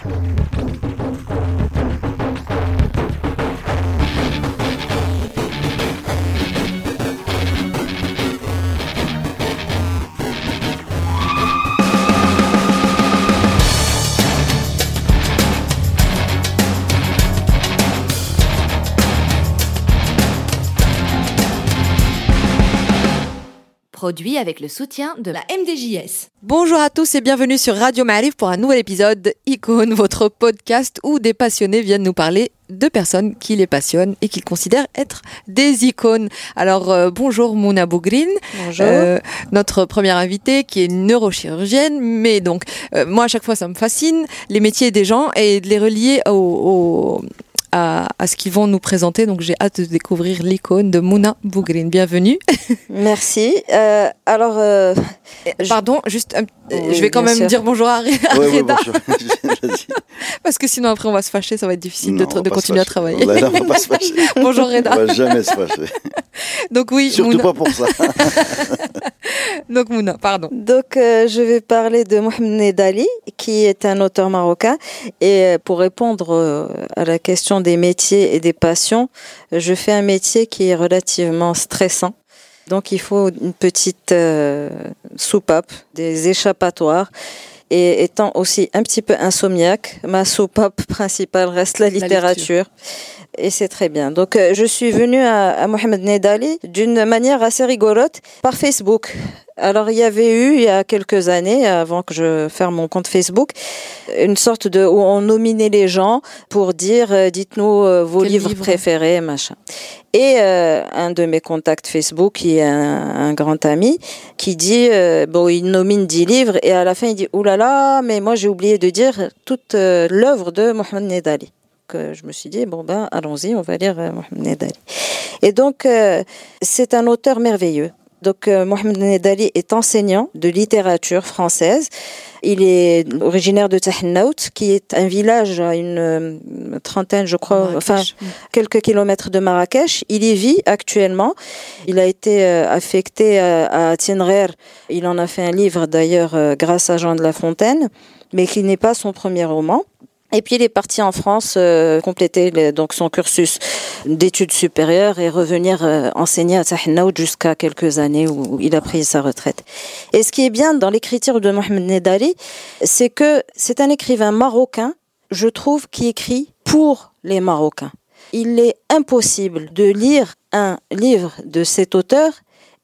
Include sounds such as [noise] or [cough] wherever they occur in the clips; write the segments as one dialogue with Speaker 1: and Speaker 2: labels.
Speaker 1: Thank you. Produit avec le soutien de la MDJS.
Speaker 2: Bonjour à tous et bienvenue sur Radio Marif pour un nouvel épisode Icône, votre podcast où des passionnés viennent nous parler de personnes qui les passionnent et qu'ils considèrent être des icônes. Alors euh, bonjour Mouna Bougrine,
Speaker 3: Bonjour.
Speaker 2: Euh, notre première invitée qui est neurochirurgienne, mais donc euh, moi à chaque fois ça me fascine les métiers des gens et de les relier au, au à, à, ce qu'ils vont nous présenter. Donc j'ai hâte de découvrir l'icône de Mouna Bougrine. Bienvenue. [laughs]
Speaker 3: Merci. Euh, alors, euh,
Speaker 2: pardon, juste,
Speaker 3: oui,
Speaker 2: je vais quand même
Speaker 3: sûr.
Speaker 2: dire bonjour à, à
Speaker 4: Ouais,
Speaker 2: Reda, [laughs] [laughs] parce que sinon après on va se fâcher, ça va être difficile
Speaker 4: Non,
Speaker 2: de,
Speaker 4: on
Speaker 2: continuer à travailler.
Speaker 4: Là, là, on va pas se fâcher.
Speaker 2: bonjour
Speaker 4: On
Speaker 2: Reda.
Speaker 4: va jamais se fâcher.
Speaker 2: Donc oui,
Speaker 4: Surtout
Speaker 2: Mouna.
Speaker 4: pas pour ça.
Speaker 2: Donc Mouna, pardon.
Speaker 3: donc euh, je vais parler de Mohamed Ali, qui est un auteur marocain. Et euh, pour répondre euh, à la question des métiers et des passions, je fais un métier qui est relativement stressant. Donc il faut une petite euh, soupape, des échappatoires. Et étant aussi un petit peu insomniaque, ma soupape principale reste la littérature. Et c'est très bien. Donc, euh, je suis venue à, à Mohamed Nedali d'une manière assez rigolote par Facebook. Alors, il y avait eu, il y a quelques années, avant que je fasse mon compte Facebook, une sorte de, où on nominait les gens pour dire, euh, dites-nous euh, vos livres
Speaker 2: livre
Speaker 3: préférés, machin. Et euh, un de mes contacts Facebook, qui est un, un grand ami, qui dit, bon, il nomine 10 livres, et à la fin, il dit, oulala, mais moi, j'ai oublié de dire toute l'œuvre de Mohamed Nedali je me suis dit bon ben allons-y on va lire euh, Mohamed Ali et donc euh, c'est un auteur merveilleux. Donc euh, Mohamed Nedali est enseignant de littérature française. Il est originaire de Tahennaout qui est un village à une trentaine je crois
Speaker 2: Marrakech.
Speaker 3: enfin quelques kilomètres de Marrakech. Il y vit actuellement. Il a été affecté à, Tinrer il en a fait un livre d'ailleurs grâce à Jean de La Fontaine mais qui n'est pas son premier roman et puis il est parti en France euh, compléter donc son cursus d'études supérieures et revenir euh, enseigner à Tahennaout jusqu'à quelques années où il a pris sa retraite. Et ce qui est bien dans l'écriture de Mohamed Nedali, c'est que c'est un écrivain marocain, je trouve, qui écrit pour les Marocains. Il est impossible de lire un livre de cet auteur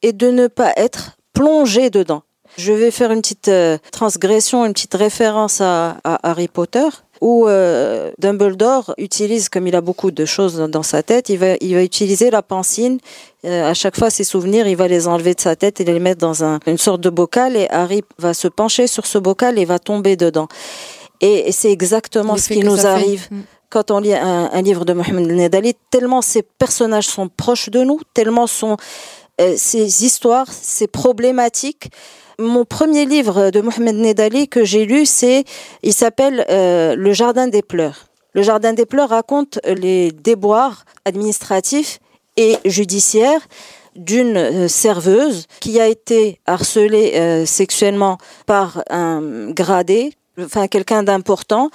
Speaker 3: et de ne pas être plongé dedans. Je vais faire une petite euh, transgression, une petite référence à, à Harry Potter, où euh, Dumbledore utilise, comme il a beaucoup de choses dans- dans sa tête, il va, il va utiliser la pancine. Euh, à chaque fois, ses souvenirs, il va les enlever de sa tête et les mettre dans un- une sorte de bocal, et Harry va se pencher sur ce bocal et va tomber dedans. Et, et c'est exactement ce qui nous
Speaker 2: fait.
Speaker 3: arrive quand on lit un, un livre de Mohamed Nedali, tellement ces personnages sont proches de nous, tellement sont ces histoires, ces problématiques. Mon premier livre de Mohamed Nedali que j'ai lu, c'est, il s'appelle euh, Le Jardin des pleurs. Le Jardin des pleurs raconte les déboires administratifs et judiciaires d'une euh, serveuse qui a été harcelée euh, sexuellement par un gradé, enfin quelqu'un d'important,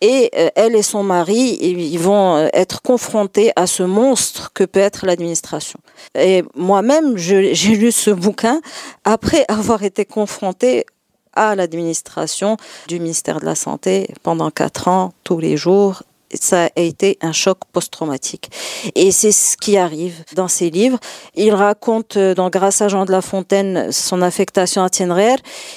Speaker 3: et euh, elle et son mari, ils vont euh, être confrontés à ce monstre que peut être l'administration. Et moi-même, j'ai lu ce bouquin après avoir été confrontée à l'administration du ministère de la Santé pendant quatre ans, tous les jours. Ça a été un choc post-traumatique. Et c'est ce qui arrive dans ces livres. Il raconte euh, dans Grâce à Jean de La Fontaine son affectation à Tienrer.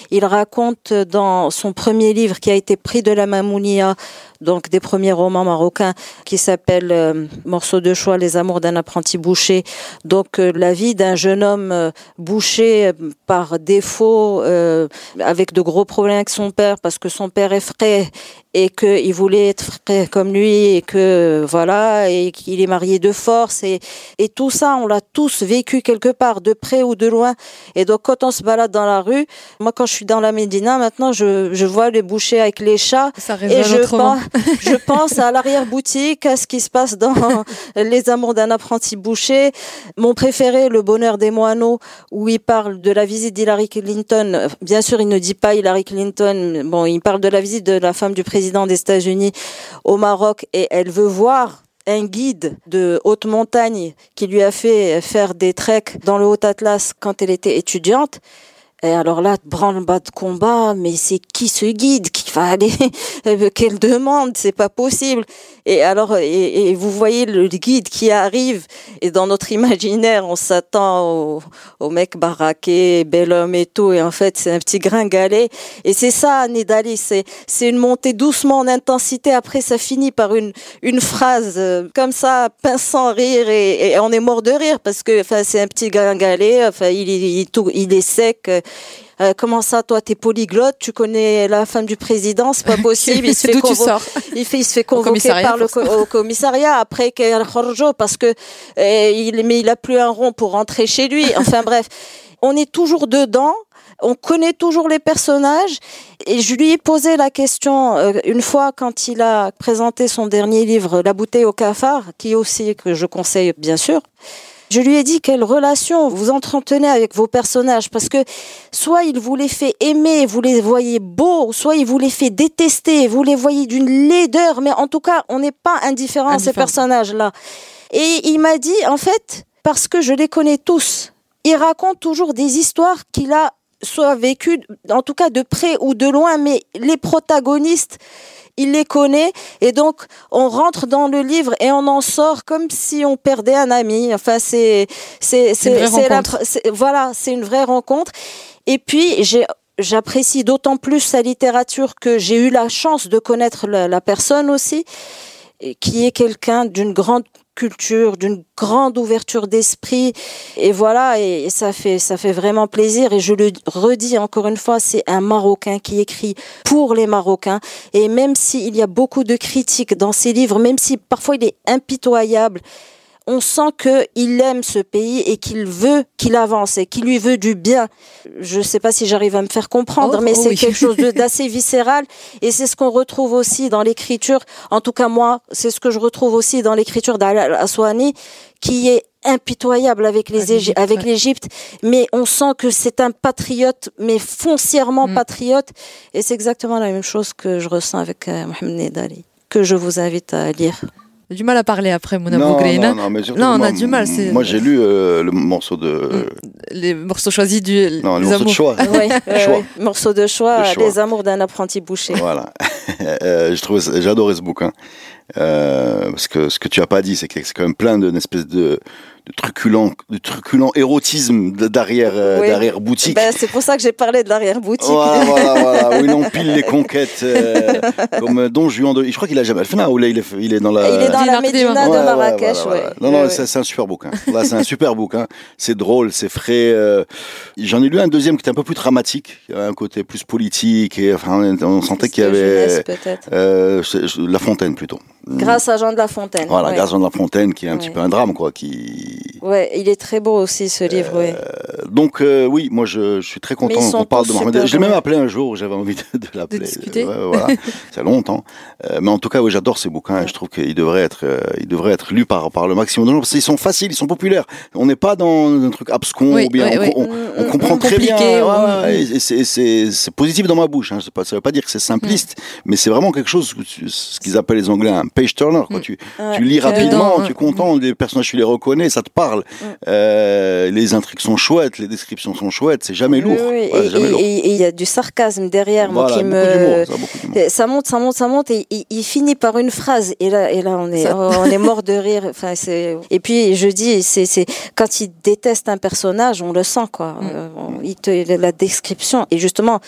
Speaker 3: Il raconte euh, dans son premier livre qui a été pris de la Mamounia, donc des premiers romans marocains, qui s'appelle euh, Morceau de choix, Les amours d'un apprenti boucher. Donc euh, la vie d'un jeune homme euh, boucher euh, par défaut, euh, avec de gros problèmes avec son père, parce que son père est frais et qu'il voulait être frais comme lui et que voilà et qu'il est marié de force et et tout ça on l'a tous vécu quelque part de près ou de loin et donc quand on se balade dans la rue moi quand je suis dans la Médina maintenant je je vois les bouchers avec les chats
Speaker 2: Ça
Speaker 3: et je pense [laughs] Je pense à l'arrière-boutique, à ce qui se passe dans [laughs] Les amours d'un apprenti boucher. Mon préféré, Le bonheur des moineaux, où il parle de la visite d'Hillary Clinton. Bien sûr, il ne dit pas Hillary Clinton. Bon, il parle de la visite de la femme du président des États-Unis au Maroc et elle veut voir un guide de haute montagne qui lui a fait faire des treks dans le Haut Atlas quand elle était étudiante. Et alors là, branle-bas de combat, mais c'est qui ce guide? Va [laughs] aller Quelle demande C'est pas possible. Et alors, et, vous voyez le guide qui arrive, et dans notre imaginaire, on s'attend au, mec baraqué, bel homme et tout, et en fait, c'est un petit gringalet. Et c'est ça, Nidali, c'est, c'est une montée doucement en intensité. Après, ça finit par une, une phrase euh, comme ça, pinçant rire, et, on est mort de rire parce que, enfin, c'est un petit gringalet, enfin, il, il est sec. Euh, comment ça, toi, t'es polyglotte, tu connais la femme du président, c'est pas [laughs] possible.
Speaker 2: il, se fait
Speaker 3: il, fait, il se fait convoquer par le au commissariat après parce que euh, il, mais il a plus un rond pour rentrer chez lui. Enfin bref, on est toujours dedans. On connaît toujours les personnages et je lui ai posé la question euh, une fois quand il a présenté son dernier livre La bouteille au cafard, qui aussi que je conseille bien sûr. Je lui ai dit quelle relation vous entretenez avec vos personnages parce que soit il vous les fait aimer, vous les voyez beaux, soit il vous les fait détester, vous les voyez d'une laideur, mais en tout cas, on n'est pas indifférent, à ces personnages-là. Et il m'a dit, en fait, parce que je les connais tous, il raconte toujours des histoires qu'il a soit vécues, en tout cas de près ou de loin, mais les protagonistes, il les connaît et donc on rentre dans le livre et on en sort comme si on perdait un ami. Enfin, c'est c'est c'est voilà, c'est une vraie rencontre. Et puis j'ai j'apprécie d'autant plus sa littérature que j'ai eu la chance de connaître la, la personne aussi, qui est quelqu'un d'une grande culture, d'une grande ouverture d'esprit. Et voilà, et, ça fait, ça fait vraiment plaisir. Et je le redis encore une fois, c'est un Marocain qui écrit pour les Marocains. Et même s'il y a beaucoup de critiques dans ses livres, même si parfois il est impitoyable, on sent qu'il aime ce pays et qu'il veut qu'il avance et qu'il lui veut du bien. Je ne sais pas si j'arrive à me faire comprendre, oh, mais oh c'est quelque chose [laughs] d'assez viscéral et c'est ce qu'on retrouve aussi dans l'écriture. En tout cas, moi, c'est ce que je retrouve aussi dans l'écriture d'Al-Aswani, qui est impitoyable avec les avec l'Égypte, mais on sent que c'est un patriote, mais foncièrement mm. patriote, et c'est exactement la même chose que je ressens avec euh, Mohamed Nedali, que je vous invite à lire
Speaker 2: du mal à parler après Mona
Speaker 4: non, non, non, mais
Speaker 2: non, on a du mal.
Speaker 4: Moi, j'ai lu euh, le morceau de.
Speaker 2: Mm. Les morceaux choisis du.
Speaker 4: Non, les, morceaux de choix.
Speaker 3: oui, [laughs] choix. Morceau de choix, Les amours d'un apprenti boucher.
Speaker 4: Voilà. [laughs] euh, j'ai adoré ce bouquin. Euh, parce que ce que tu as pas dit, c'est que c'est quand même plein d'une espèce de de truculent, de truculent érotisme d'arrière, euh, derrière boutique.
Speaker 3: Ben, c'est pour ça que j'ai parlé de l'arrière boutique. [laughs]
Speaker 4: Voilà, voilà, voilà, où il empile les conquêtes euh, comme Don Juan de. Je crois qu'il a jamais fait ou là il est, il est dans la.
Speaker 3: Il est dans la Médina de Marrakech, ouais,
Speaker 4: Non, non, c'est un super bouquin. Là, c'est un super bouquin. C'est drôle, c'est frais. Euh. J'en ai lu un deuxième qui était un peu plus dramatique, un côté plus politique et enfin on sentait qu'il y avait. La Fontaine plutôt.
Speaker 3: Grâce à Jean de La Fontaine.
Speaker 4: Voilà, grâce à Jean de La Fontaine, qui est un petit peu un drame, quoi, qui.
Speaker 3: Ouais, il est très beau aussi ce livre. Euh,
Speaker 4: donc euh, oui, moi je, je, suis très content qu'on parle de Mohamed. Je l'ai même appelé un jour, j'avais envie de, de l'appeler.
Speaker 2: De discuter.
Speaker 4: voilà, [laughs] c'est longtemps. Euh, mais en tout cas, oui, j'adore ces bouquins et je trouve qu'ils devraient être, ils devraient être lus par par le maximum de gens parce qu'ils sont faciles, ils sont populaires. On n'est pas dans un truc abscon ou bien on, on, comprend très bien. et c'est positif dans ma bouche. Hein. Pas, ça veut pas dire que c'est simpliste, mais c'est vraiment quelque chose, ce qu'ils appellent les Anglais un page turner. Quoi. Mm. Tu, tu lis rapidement, tu es content, les personnages tu les reconnais, ça te parle. Euh, les intrigues sont chouettes, les descriptions sont chouettes, c'est jamais lourd.
Speaker 3: et il y a du sarcasme derrière, qui me. Ça, monte, ça monte, ça monte, et il finit par une phrase. Et là, et là, on est, on est mort de rire. Enfin, c'est. Et puis je dis, c'est, c'est quand il déteste un personnage, on le sent quoi. Mm. Euh, il te la description et justement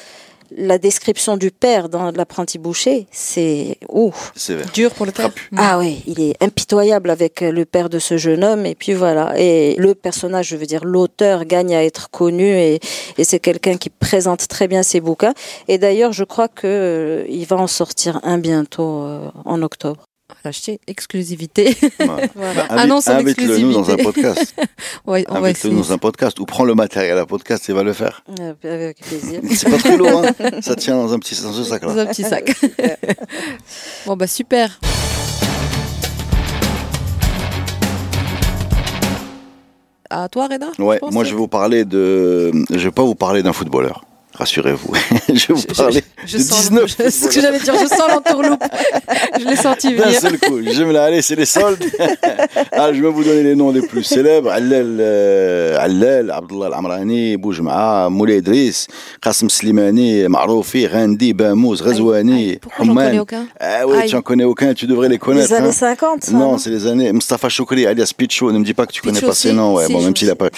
Speaker 3: la description du père dans l'apprenti boucher, c'est ouf.
Speaker 2: Dur pour le père.
Speaker 3: Ah oui, il est impitoyable avec le père de ce jeune homme. Et puis voilà. Et le personnage, je veux dire, l'auteur gagne à être connu et, c'est quelqu'un qui présente très bien ses bouquins. Et d'ailleurs, je crois que euh, il va en sortir un bientôt euh, en octobre.
Speaker 2: L'acheter, exclusivité. [laughs]
Speaker 4: Voilà. Annonce en exclusivité. nous dans un podcast. [laughs]
Speaker 2: ouais, on
Speaker 4: Invite-le dans un podcast ou prends le matériel à podcast et va le faire.
Speaker 3: avec plaisir. [laughs]
Speaker 4: C'est pas trop lourd, hein ça tient dans un petit dans ce sac là.
Speaker 2: Dans un petit sac. bon bah super. À toi, Reda
Speaker 4: Ouais, moi je vais vous parler de. Je vais pas vous parler d'un footballeur. Rassurez-vous, [laughs] je vais vous parler
Speaker 2: je,
Speaker 4: de
Speaker 2: sens
Speaker 4: 19
Speaker 2: C'est ce que j'allais dire, je sens l'entourloupe. [laughs] je l'ai senti venir.
Speaker 4: D'un seul coup, je me l'ai allez, c'est les soldes. [laughs] ah, je vais vous donner les noms les plus célèbres. Allel, euh, Allel, Abdullah Al-Amrani, Boujma'a, Moulay Idriss, Slimani, Maroufi, Randi, Bamouz,
Speaker 2: j'en connais aucun
Speaker 4: Ah oui, tu n'en connais aucun, tu devrais les connaître.
Speaker 3: Les années
Speaker 4: hein.
Speaker 3: 50, ça,
Speaker 4: Non, c'est les années. Mustafa Choukri, alias Pichou, ne me dis pas que tu connais pas ces noms. Ouais, bon,
Speaker 2: je
Speaker 4: même s'il a pas.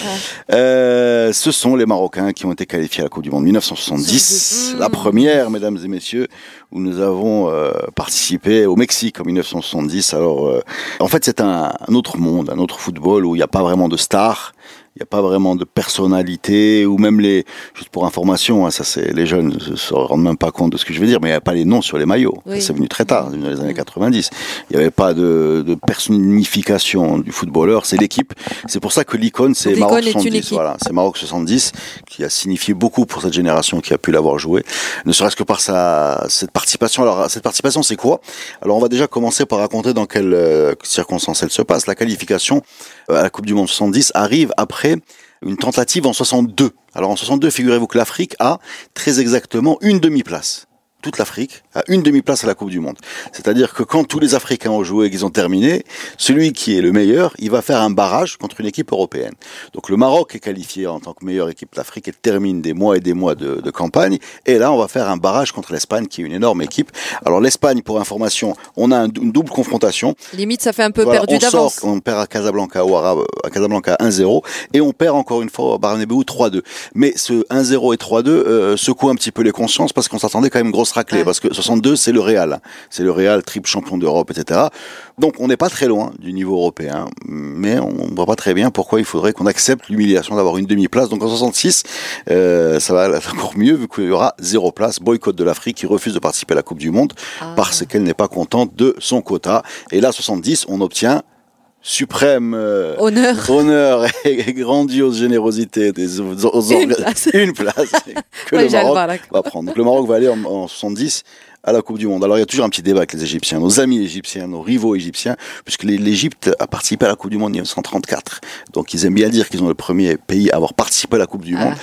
Speaker 4: Euh, ce sont les Marocains qui ont été qualifiés à la Coupe du Monde 1970.
Speaker 2: 70.
Speaker 4: La première, mesdames et messieurs, où nous avons euh, participé au Mexique en 1970. Alors, euh, en fait, c'est un, un autre monde, un autre football où il n'y a pas vraiment de stars. Il n'y a pas vraiment de personnalité, ou même les, juste pour information, hein, ça c'est, les jeunes ne se rendent même pas compte de ce que je veux dire, mais il n'y a pas les noms sur les maillots.
Speaker 2: Oui.
Speaker 4: C'est venu très tard, dans les années 90. Il n'y avait pas de, de personnification du footballeur, c'est l'équipe. C'est pour ça que l'icône, c'est Maroc
Speaker 2: est une
Speaker 4: 70.
Speaker 2: équipe.
Speaker 4: Voilà, c'est Maroc 70, qui a signifié beaucoup pour cette génération qui a pu l'avoir joué. Ne serait-ce que par sa, cette participation. Alors, cette participation, c'est quoi? Alors, on va déjà commencer par raconter dans quelles euh, circonstances elle se passe. La qualification à la Coupe du Monde 70 arrive après une tentative en 62. Alors en 62, figurez-vous que l'Afrique a très exactement une demi-place. Toute l'Afrique a une demi-place à la Coupe du Monde. C'est-à-dire que quand tous les Africains ont joué et qu'ils ont terminé, celui qui est le meilleur, il va faire un barrage contre une équipe européenne. Donc le Maroc est qualifié en tant que meilleure équipe d'Afrique et termine des mois et des mois de, de campagne. Et là, on va faire un barrage contre l'Espagne, qui est une énorme équipe. Alors l'Espagne, pour information, on a un- une double confrontation.
Speaker 2: Limite, ça fait un peu
Speaker 4: Voilà,
Speaker 2: perdu d'avance.
Speaker 4: on perd à Casablanca ou à, à Casablanca 1-0 et on perd encore une fois à Barnabéu 3-2. Mais ce 1-0 et 3-2 euh, secoue un petit peu les consciences parce qu'on s'attendait quand même une grosse
Speaker 2: Ouais.
Speaker 4: parce que 62 c'est le Real, c'est le Real triple champion d'Europe, etc. Donc on n'est pas très loin du niveau européen, mais on ne voit pas très bien pourquoi il faudrait qu'on accepte l'humiliation d'avoir une demi-place. Donc en 66, euh, ça va être encore mieux vu qu'il y aura zéro place, boycott de l'Afrique qui refuse de participer à la Coupe du Monde
Speaker 2: Ah.
Speaker 4: parce qu'elle n'est pas contente de son quota. Et là, 70, on obtient suprême euh,
Speaker 2: Honneur.
Speaker 4: honneur et grandiose générosité des aux- aux
Speaker 2: Une place.
Speaker 4: une place [laughs] que
Speaker 2: Ouais,
Speaker 4: le Maroc va prendre. Donc le Maroc va aller en, en 70 à la Coupe du Monde. Alors il y a toujours un petit débat avec les Égyptiens, nos amis égyptiens, nos rivaux égyptiens, puisque l'Égypte a participé à la Coupe du Monde en 1934. Donc ils aiment bien dire qu'ils ont le premier pays à avoir participé à la Coupe du
Speaker 2: Ah.
Speaker 4: Monde.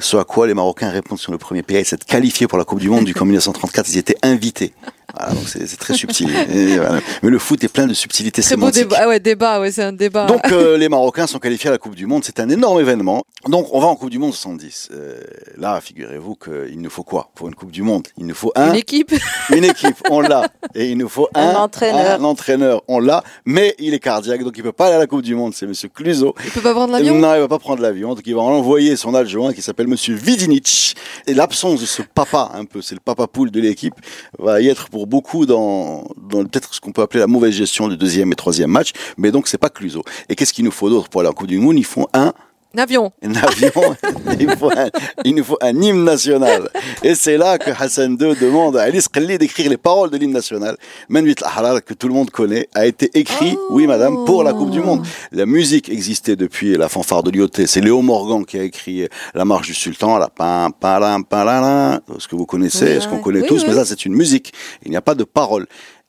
Speaker 4: Ce à quoi les Marocains répondent sur le premier pays à s'être qualifié pour la Coupe du Monde, du [laughs] qu'en 1934 ils étaient invités. Voilà, donc c'est c'est très subtil. Et voilà. Mais le foot est plein de subtilités
Speaker 2: Très beau débat. Ah ouais, débat, ouais, c'est un débat.
Speaker 4: Donc euh, les Marocains sont qualifiés à la Coupe du Monde, c'est un énorme événement. Donc on va en Coupe du Monde 70. Euh, là, figurez-vous qu'il nous faut quoi? Pour une Coupe du Monde, il nous faut un,
Speaker 2: Une équipe. [laughs]
Speaker 4: une équipe, on l'a. Et il nous faut un,
Speaker 3: Un entraîneur.
Speaker 4: un entraîneur, on l'a. Mais il est cardiaque, donc il peut pas aller à la Coupe du Monde. C'est Monsieur Cluzo.
Speaker 2: Il peut pas prendre l'avion?
Speaker 4: Non, il va pas prendre l'avion. Donc il va envoyer son adjoint qui s'appelle Monsieur Vidinic. Et l'absence de ce papa, un peu, c'est le papa poule de l'équipe, va y être beaucoup dans, peut-être ce qu'on peut appeler la mauvaise gestion du deuxième et troisième match. Mais donc c'est pas Cluzo. Et qu'est-ce qu'il nous faut d'autre pour aller en Coupe du Monde? Il faut Un
Speaker 2: avion.
Speaker 4: un avion, [laughs] il, faut un, il nous faut un hymne national. Et c'est là que Hassan II demande à Alice Khalli d'écrire les paroles de l'hymne national. Manwit al-Ahrar, que tout le monde connaît, a été écrit,
Speaker 2: Oh.
Speaker 4: oui madame, pour la Coupe du Monde. La musique existait depuis la fanfare de Lyoté. C'est Léo Morgan qui a écrit la marche du sultan, la pam, pam, pam, ce que vous connaissez,
Speaker 2: Oui,
Speaker 4: ce qu'on connaît
Speaker 2: Oui,
Speaker 4: tous,
Speaker 2: oui.
Speaker 4: mais ça c'est une musique. Il n'y a pas de paroles.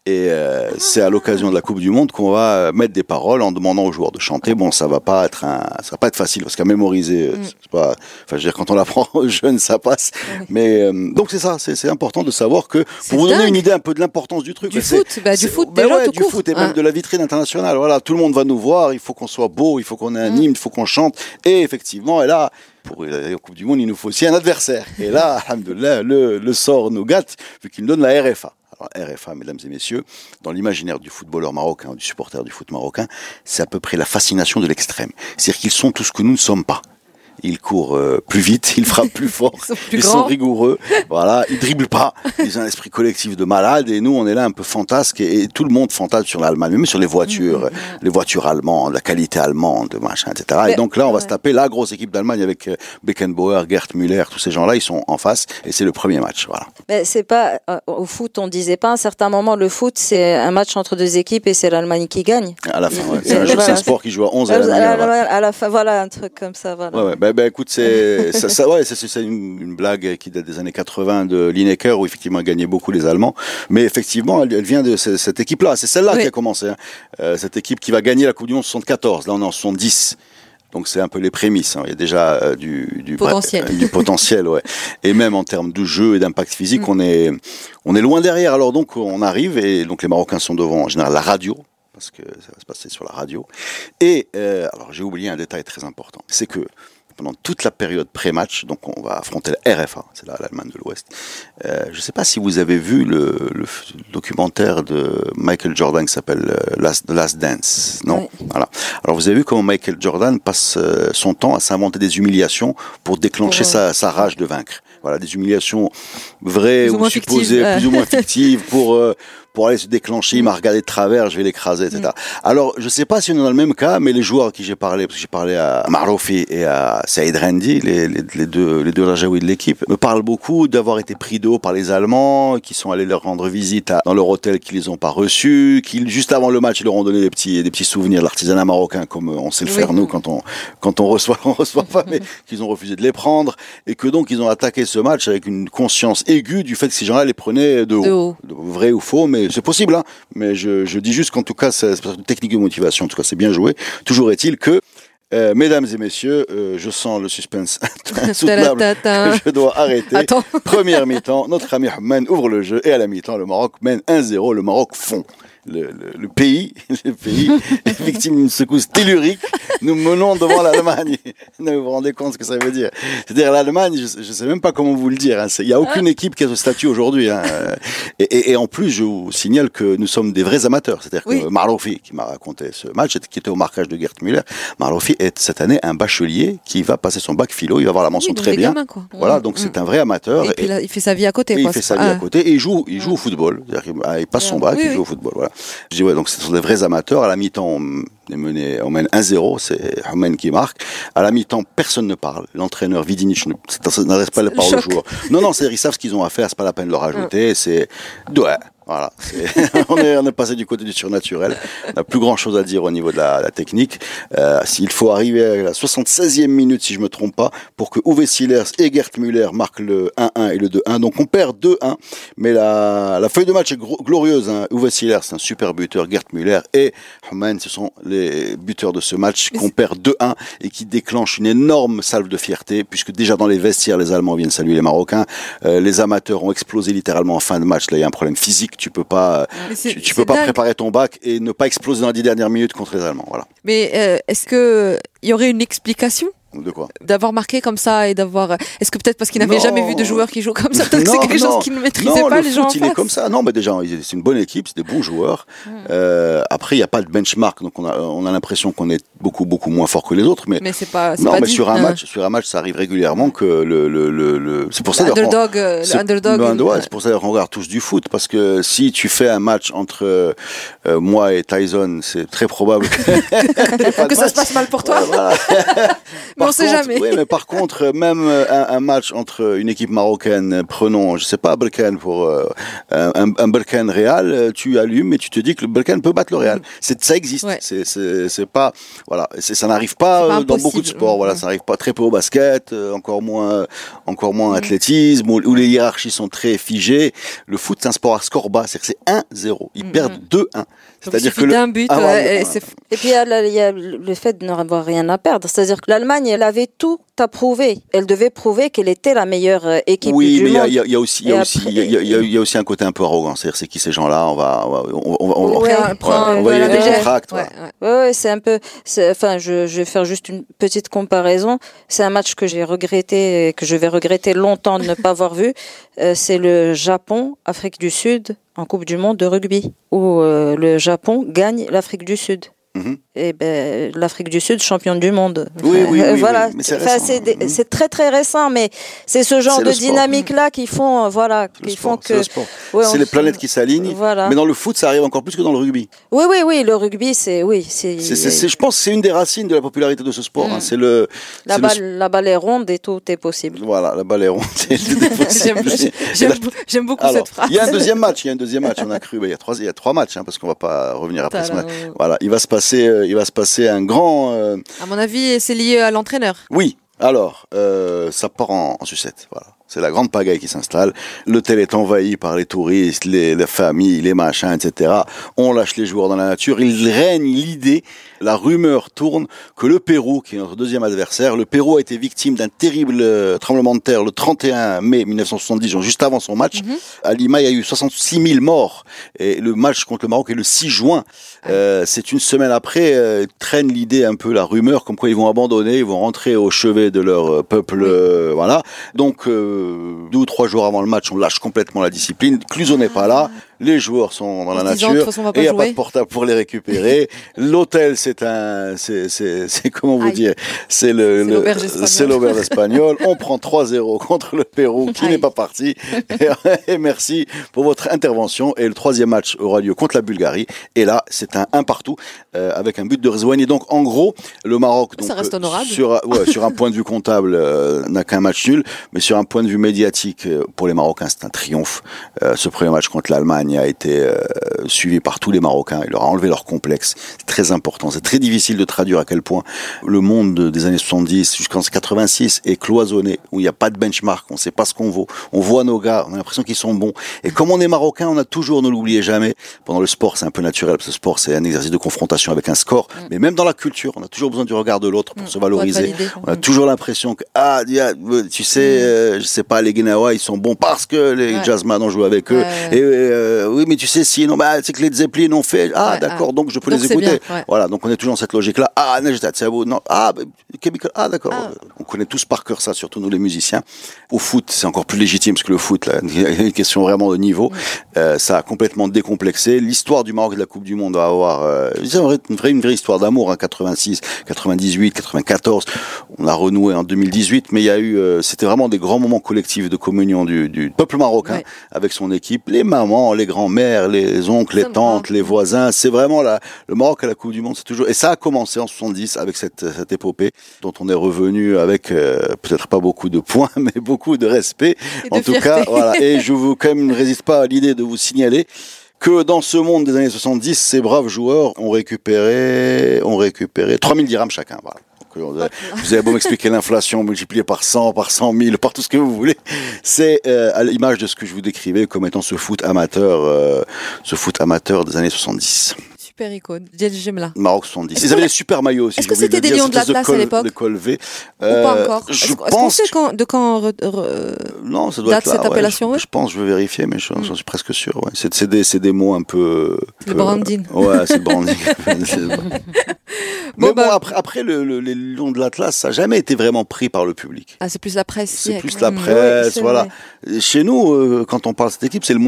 Speaker 4: Et euh, c'est à l'occasion de la Coupe du Monde qu'on va euh, mettre des paroles en demandant aux joueurs de chanter. Bon, ça va pas être un, ça va pas être facile parce qu'à mémoriser, euh,
Speaker 2: Mm.
Speaker 4: c'est pas, enfin, je veux dire, quand on l'apprend [laughs] aux jeunes, ça passe. Mais euh, donc c'est ça, c'est c'est important de savoir que pour vous donner une idée un peu de l'importance du truc.
Speaker 2: Du
Speaker 4: ouais,
Speaker 2: foot, bah, du foot
Speaker 4: bah
Speaker 2: déjà
Speaker 4: ouais,
Speaker 2: tout
Speaker 4: du
Speaker 2: court.
Speaker 4: foot et même de la vitrine internationale. Voilà, tout le monde va nous voir. Il faut qu'on soit beau, il faut qu'on ait un
Speaker 2: Mm.
Speaker 4: hymne, il faut qu'on chante. Et effectivement, et là. Pour en Coupe du Monde, il nous faut aussi un adversaire. Et là, [laughs] le, le sort nous gâte, vu qu'il nous donne la RFA. RFA, mesdames et messieurs, dans l'imaginaire du footballeur marocain, du supporter du foot marocain, c'est à peu près la fascination de l'extrême. C'est-à-dire qu'ils sont tout ce que nous ne sommes pas. Ils courent euh, plus vite, [laughs] ils frappent plus [laughs] fort,
Speaker 2: ils,
Speaker 4: sont, rigoureux. voilà, ils dribblent pas. [laughs] Ils ont un esprit collectif de malade et nous on est là un peu fantasque et, tout le monde fantasme sur l'Allemagne, même sur les voitures, mmh, mmh. les voitures allemandes, la qualité allemande, machin, etc. et donc là on va se taper la grosse équipe d'Allemagne avec euh, Beckenbauer, Gerd Müller, tous ces gens-là, ils sont en face et c'est le premier match. Voilà.
Speaker 3: Mais c'est pas euh, au foot, on disait pas à un certain moment le foot c'est un match entre deux équipes et c'est l'Allemagne qui gagne.
Speaker 4: À la fin, c'est un, sport qui joue à 11 à la,
Speaker 3: à la fin, voilà un truc comme ça. Voilà.
Speaker 4: Ouais, ouais. Ben, écoute, c'est ça, ça, ouais, c'est une, une, blague qui date des années 80 de Lineker où effectivement gagné beaucoup les Allemands, mais effectivement elle, vient de cette, équipe-là, c'est celle-là qui a commencé. Hein. Euh, cette équipe qui va gagner la Coupe du Monde 74. Là on est en 70. Donc c'est un peu les prémices. Hein. Il y a déjà euh, du, du
Speaker 2: potentiel,
Speaker 4: du potentiel, ouais. Et même en termes de jeu et d'impact physique, mm. on est on est loin derrière. Alors donc on arrive et donc les Marocains sont devant en général la radio parce que ça va se passer sur la radio. Et euh, alors j'ai oublié un détail très important, c'est que pendant toute la période pré-match, donc on va affronter la RFA, c'est l'Allemagne de l'Ouest. Euh, je ne sais pas si vous avez vu le, le documentaire de Michael Jordan qui s'appelle euh, Last, The Last Dance, non? Voilà. Alors vous avez vu comment Michael Jordan passe euh, son temps à s'inventer des humiliations pour déclencher sa, sa, rage de vaincre. Voilà, des humiliations vraies ou, supposées, plus ou moins fictives pour pour aller se déclencher, il m'a regardé de travers, je vais l'écraser, etc. Mm. Alors, je sais pas si on est dans le même cas, mais les joueurs à qui j'ai parlé, parce que j'ai parlé à Maroufi et à Saïd Rendi, les, les, les deux, les deux Rajaoui de l'équipe, me parlent beaucoup d'avoir été pris d'eau par les Allemands, qui sont allés leur rendre visite à, dans leur hôtel, qu'ils les ont pas reçus, qu'ils, juste avant le match, ils leur ont donné des petits, des petits souvenirs de l'artisanat marocain, comme on sait le faire nous quand on, quand on reçoit, [laughs] on reçoit pas, mais [laughs] qu'ils ont refusé de les prendre, et que donc ils ont attaqué ce match avec une conscience aiguë du fait que ces gens-là les prenaient de haut. De Vrai ou faux, mais c'est possible, hein. mais je, je, dis juste qu'en tout cas, c'est une technique de motivation, en tout cas, c'est bien joué. Toujours est-il que euh, mesdames et messieurs, euh, je sens le suspense [laughs] insoutenable je dois arrêter.
Speaker 2: Attends. [laughs]
Speaker 4: Première mi-temps, notre ami Ahmed ouvre le jeu et à la mi-temps, le Maroc mène 1-0, le Maroc fond le, le, pays, [laughs] le pays est victime d'une secousse tellurique. Nous menons devant l'Allemagne. [laughs] vous vous rendez compte ce que ça veut dire C'est-à-dire l'Allemagne, je ne sais même pas comment vous le dire. Hein. Il n'y a aucune équipe qui a ce statut aujourd'hui. Hein. [laughs] Et, et, et, en plus, je vous signale que nous sommes des vrais amateurs. C'est-à-dire que Marlofi, qui m'a raconté ce match, qui était au marquage de Gert Müller, Marlofi est cette année un bachelier qui va passer son bac philo. Il va avoir la mention très bien. Voilà, donc c'est mm. un vrai amateur.
Speaker 2: Et, puis là, il fait sa vie à côté.
Speaker 4: il fait sa vie à côté et il joue, il joue au football. Il passe son bac, il joue au football. Voilà. Je dis ouais, donc ce sont des vrais amateurs. À la mi-temps, est mené, on mène 1-0, c'est Humen qui marque. À la mi-temps, personne ne parle. L'entraîneur Vidinic n'adresse pas les paroles aux joueurs. Non, non, c'est ils savent ce qu'ils ont à faire, c'est pas la peine de leur ajouter. C'est ouais, voilà, [laughs] on, est, on est passé du côté du surnaturel. On n'a plus grand chose à dire au niveau de la, la technique. Euh, S'il faut arriver à la 76e minute, si je me trompe pas, pour que Uwe Sillers et Gert Müller marquent le 1-1 et le 2-1. Donc on perd 2-1, mais la, la feuille de match est glorieuse. Hein. Uwe Sillers, un super buteur. Gert Müller et Humen, ce sont les buteurs de ce match qu'on perd 2-1 et qui déclenche une énorme salve de fierté, puisque déjà dans les vestiaires, les Allemands viennent saluer les Marocains. Euh, les amateurs ont explosé littéralement en fin de match. Là, il y a un problème physique tu peux pas, tu, peux pas préparer ton bac et ne pas exploser dans les dix dernières minutes contre les Allemands. Voilà.
Speaker 2: Mais euh, est-ce que il y aurait une explication?
Speaker 4: De quoi
Speaker 2: D'avoir marqué comme ça et d'avoir. Est-ce que peut-être parce qu'il n'avait jamais vu de joueurs qui jouent comme ça, c'est quelque chose qu'il ne maîtrisait pas les gens.
Speaker 4: il est comme ça. Non, mais déjà, c'est une bonne équipe, c'est des bons joueurs. Hmm. Euh, après, il n'y a pas de benchmark, donc on a, on a l'impression qu'on est beaucoup beaucoup moins fort que les autres. Mais,
Speaker 2: mais c'est pas.
Speaker 4: Non, mais sur un match, sur un match, ça arrive régulièrement que le le le, le... c'est pour ça.
Speaker 2: L'underdog, euh,
Speaker 4: l'underdog. C'est pour ça qu'on regarde tous du foot parce que si tu fais un match entre euh, moi et Tyson, c'est très probable [laughs]
Speaker 2: que, que ça se passe mal pour toi. [laughs] [laughs] mais on sait jamais
Speaker 4: par contre, même euh, un, match entre une équipe marocaine, prenons, je sais pas, Balkan pour euh, un, un Balkan Real, euh, tu allumes et tu te dis que le Balkan peut battre le Real. C'est ça existe. C'est c'est pas voilà, ça n'arrive pas, dans beaucoup de sports. Voilà, ça n'arrive pas très peu au basket, encore moins encore moins athlétisme où, les hiérarchies sont très figées. Le foot c'est un sport à score bas, c'est que c'est 1-0. Ils perdent 2-1.
Speaker 2: C'est-à-dire que le but, ah,
Speaker 3: et, puis il y, a le fait de n'avoir rien à perdre. C'est-à-dire que l'Allemagne, elle avait tout à prouver. Elle devait prouver qu'elle était la meilleure euh, équipe
Speaker 4: oui,
Speaker 3: du
Speaker 4: monde. Oui, mais il y, a aussi, il y a aussi, un côté un peu arrogant. C'est-à-dire, c'est qui ces gens-là? On va, on va, on va, on va, on va y aller
Speaker 3: Ouais, ouais, c'est un peu. Enfin, je, je vais faire juste une petite comparaison. C'est un match que j'ai regretté, que je vais regretter longtemps de ne pas avoir vu. [laughs] Euh, c'est le Japon, Afrique du Sud, en Coupe du Monde de rugby, où euh, le Japon gagne l'Afrique du Sud. Et ben, l'Afrique du Sud, championne du monde.
Speaker 4: Oui, oui, oui, [laughs]
Speaker 3: voilà.
Speaker 4: Mhm.
Speaker 3: c'est très très récent, mais c'est ce genre de dynamique-là qui font, voilà, qui font que.
Speaker 4: C'est les planètes qui s'alignent. Voilà. Mais dans le foot, ça arrive encore plus que dans le rugby.
Speaker 3: Oui, oui, oui. Le rugby, c'est, oui, c'est.
Speaker 4: Je pense que c'est une des racines de la popularité de ce sport. Hein. Mm. C'est le.
Speaker 3: La balle, la balle est ronde et tout est possible.
Speaker 4: Voilà, la balle est ronde. [laughs]
Speaker 2: J'aime beaucoup cette phrase.
Speaker 4: Il y a un deuxième match. Il y a un deuxième match. On a cru. Il y a trois, il y a trois matchs, hein, parce qu'on va pas revenir après ce match. Voilà, il va se passer, euh, il va se passer un grand. Euh,
Speaker 2: à mon avis, c'est lié à l'entraîneur.
Speaker 4: Oui. Alors, euh, ça part en, en sucette. Voilà. C'est la grande pagaille qui s'installe. L'hôtel est envahi par les touristes, les, les, familles, les machins, etc. On lâche les joueurs dans la nature. Il règne l'idée, la rumeur tourne que le Pérou, qui est notre deuxième adversaire, le Pérou a été victime d'un terrible euh, tremblement de terre le 31 mai 1970, juste avant son match. Mhm. À Lima, il y a eu 66 000 morts. Et le match contre le Maroc est le 6 juin. Euh, c'est une semaine après, euh, traîne l'idée un peu, la rumeur, comme quoi ils vont abandonner, ils vont rentrer au chevet de leur euh, peuple. Euh, voilà. Donc, deux ou trois jours avant le match, on lâche complètement la discipline. Cluzo n'est pas là les joueurs sont dans la nature et il n'y a pas de portable pour les récupérer. [laughs] L'hôtel, c'est un, c'est, comment vous dire, c'est le, c'est l'auberge espagnole. On prend 3-0 contre le Pérou qui n'est pas parti. Et, merci pour votre intervention. Et le troisième match aura lieu contre la Bulgarie. Et là, c'est un 1 partout euh, avec un but de Rezouane. Et donc, en gros, le Maroc, donc,
Speaker 2: Ça reste honorable.
Speaker 4: sur, ouais, sur un point de vue comptable, euh, n'a qu'un match nul, mais sur un point de vue médiatique, euh, pour les Marocains, c'est un triomphe. ce premier match contre l'Allemagne a été euh, suivi par tous les Marocains. Il leur a enlevé leur complexe. C'est très important. C'est très difficile de traduire à quel point le monde des années 70 jusqu'en 86 est cloisonné, où il n'y a pas de benchmark, on ne sait pas ce qu'on vaut. On voit nos gars, on a l'impression qu'ils sont bons. Et comme on est Marocain, on a toujours, ne l'oubliez jamais, pendant le sport, c'est un peu naturel, parce que le sport, c'est un exercice de confrontation avec un score. Mm. Mais même dans la culture, on a toujours besoin du regard de l'autre pour mm. se valoriser. on a toujours l'impression que, ah, tu sais, mm. euh, je sais pas, les Guénawa, ils sont bons parce que les Jazzman ont joué avec eux. Et euh, euh, oui, mais tu sais, sinon, bah, c'est que les Zeppelin ont fait. Ah, d'accord, donc je peux les écouter. Voilà, donc on est toujours dans cette logique-là. Ah, non, ah, bah, Chemical, ah, d'accord. Ah. On connaît tous par cœur ça, surtout nous les musiciens. Au foot, c'est encore plus légitime parce que le foot, là, il y a une question vraiment de niveau. Euh, ça a complètement décomplexé. L'histoire du Maroc de la Coupe du Monde va avoir euh, une vraie, une vraie histoire d'amour. Hein, 86, 98, 94. On a renoué en 2018, mais il y a eu, euh, c'était vraiment des grands moments collectifs de communion du, du peuple marocain avec son équipe, les mamans, les grands-mères, les oncles, les tantes, les voisins. C'est vraiment la, le Maroc à la Coupe du Monde. C'est toujours et ça a commencé en 70 avec cette, cette épopée dont on est revenu avec euh, peut-être pas beaucoup de points, [laughs] mais beaucoup de respect. en tout cas, voilà. [laughs] Et je vous quand même ne résiste pas à l'idée de vous signaler que dans ce monde des années 70, ces braves joueurs ont récupéré, ont récupéré 3000 dirhams chacun. Voilà. Vous avez beau m'expliquer l'inflation multipliée par 100, par 100 000, par tout ce que vous voulez. C'est euh, à l'image de ce que je vous décrivais comme étant ce foot amateur, euh, ce foot amateur des années 70
Speaker 2: super icône. Là.
Speaker 4: Maroc 70. Ils avaient des super maillots aussi.
Speaker 2: Est-ce que c'était des lions de l'Atlas à l'époque
Speaker 4: De
Speaker 2: euh, Ou pas encore Je pense. De quand
Speaker 4: non, ça doit être là,
Speaker 2: cette appellation
Speaker 4: je, pense, je vais vérifier, mais j'en mm. suis presque sûr. C'est des, mots un peu.
Speaker 2: Le branding.
Speaker 4: Ouais, c'est le [laughs] branding. Mais bon, bah, après, après le, le, les lions de l'Atlas, ça n'a jamais été vraiment pris par le public.
Speaker 2: Ah, c'est plus la presse.
Speaker 4: C'est plus la presse, voilà. Chez nous, euh, quand on parle de cette équipe, c'est le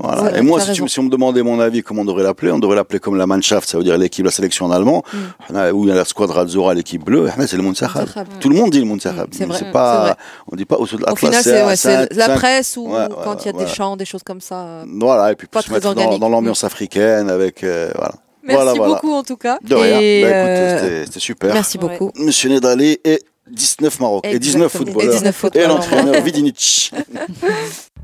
Speaker 4: voilà. Et moi, si, on me demandait mon avis, comment on devrait l'appeler, on devrait l'appeler comme la Mannschaft, ça veut dire l'équipe, la sélection en allemand, mm. ou la squadra Azura, l'équipe bleue, c'est le Muntakhab. Tout le monde dit le Muntakhab. Mm, c'est vrai. Pas, on dit pas au de
Speaker 2: Au final, c'est la presse ou quand il y a des chants, des choses comme ça.
Speaker 4: Voilà, et puis pas se mettre dans l'ambiance africaine avec, euh, voilà.
Speaker 2: Merci beaucoup en tout cas.
Speaker 4: De rien. Bah, euh, c'était super.
Speaker 2: Merci beaucoup.
Speaker 4: Monsieur Nedali et 19 Maroc et 19 footballeurs. Et, 19
Speaker 2: footballeurs.
Speaker 4: et l'entraîneur Vidinic. [laughs]